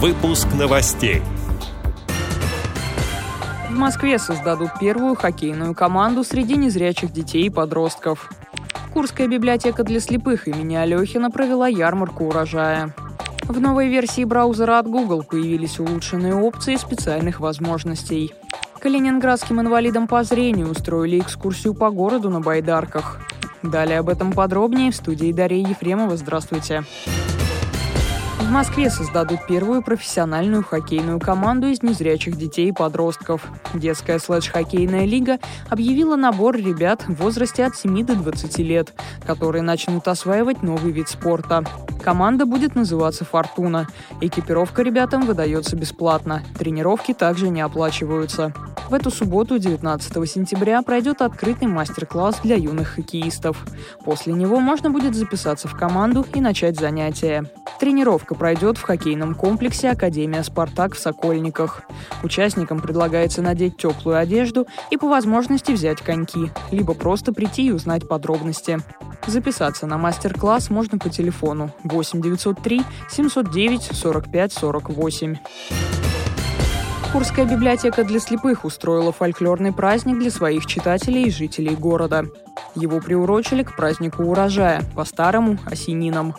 Выпуск новостей. В Москве создадут первую хоккейную команду среди незрячих детей и подростков. Курская библиотека для слепых имени Алехина провела ярмарку урожая. В новой версии браузера от Google появились улучшенные опции специальных возможностей. Калининградским инвалидам по зрению устроили экскурсию по городу на байдарках. Далее об этом подробнее в студии Дарья Ефремова. Здравствуйте. Здравствуйте. В Москве создадут первую профессиональную хоккейную команду из незрячих детей и подростков. Детская слэш-хоккейная лига объявила набор ребят в возрасте от 7 до 20 лет, которые начнут осваивать новый вид спорта. Команда будет называться «Фортуна». Экипировка ребятам выдается бесплатно. Тренировки также не оплачиваются. В эту субботу, 19 сентября, пройдет открытый мастер-класс для юных хоккеистов. После него можно будет записаться в команду и начать занятия. Тренировка пройдет в хоккейном комплексе Академия «Спартак» в Сокольниках. Участникам предлагается надеть теплую одежду и по возможности взять коньки, либо просто прийти и узнать подробности. Записаться на мастер-класс можно по телефону 8 903 709 45 48. Курская библиотека для слепых устроила фольклорный праздник для своих читателей и жителей города. Его приурочили к празднику урожая, по-старому – осенинам.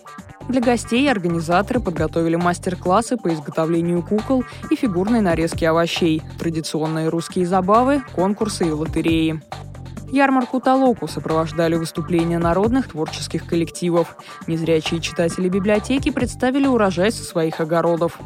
Для гостей организаторы подготовили мастер-классы по изготовлению кукол и фигурной нарезки овощей, традиционные русские забавы, конкурсы и лотереи. Ярмарку Толоку сопровождали выступления народных творческих коллективов. Незрячие читатели библиотеки представили урожай со своих огородов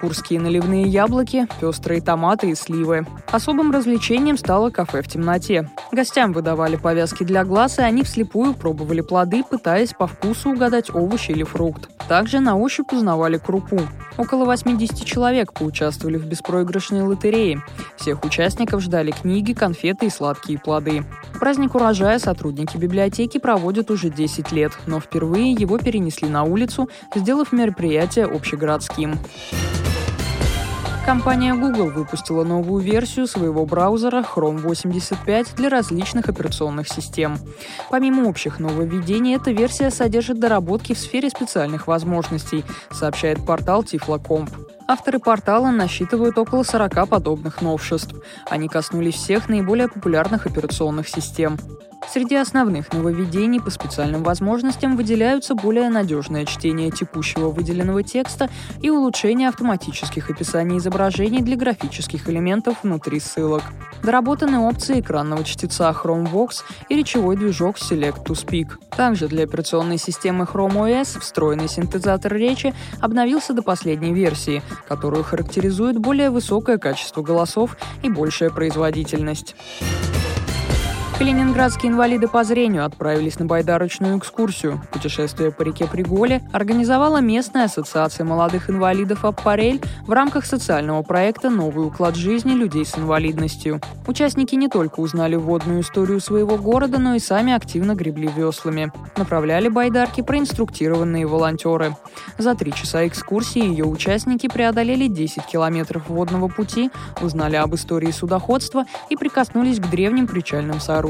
курские наливные яблоки, пестрые томаты и сливы. Особым развлечением стало кафе в темноте. Гостям выдавали повязки для глаз, и они вслепую пробовали плоды, пытаясь по вкусу угадать овощ или фрукт. Также на ощупь узнавали крупу. Около 80 человек поучаствовали в беспроигрышной лотерее. Всех участников ждали книги, конфеты и сладкие плоды. Праздник урожая сотрудники библиотеки проводят уже 10 лет, но впервые его перенесли на улицу, сделав мероприятие общегородским. Компания Google выпустила новую версию своего браузера Chrome 85 для различных операционных систем. Помимо общих нововведений, эта версия содержит доработки в сфере специальных возможностей, сообщает портал Tiflocomp. Авторы портала насчитывают около 40 подобных новшеств. Они коснулись всех наиболее популярных операционных систем. Среди основных нововведений по специальным возможностям выделяются более надежное чтение текущего выделенного текста и улучшение автоматических описаний изображений для графических элементов внутри ссылок. Доработаны опции экранного чтеца ChromeVox и речевой движок Select to Speak. Также для операционной системы Chrome OS встроенный синтезатор речи обновился до последней версии, которую характеризует более высокое качество голосов и большая производительность. Калининградские инвалиды по зрению отправились на байдарочную экскурсию. Путешествие по реке Приголе организовала местная ассоциация молодых инвалидов «Аппарель» в рамках социального проекта «Новый уклад жизни людей с инвалидностью». Участники не только узнали водную историю своего города, но и сами активно гребли веслами. Направляли байдарки проинструктированные волонтеры. За три часа экскурсии ее участники преодолели 10 километров водного пути, узнали об истории судоходства и прикоснулись к древним причальным сооружениям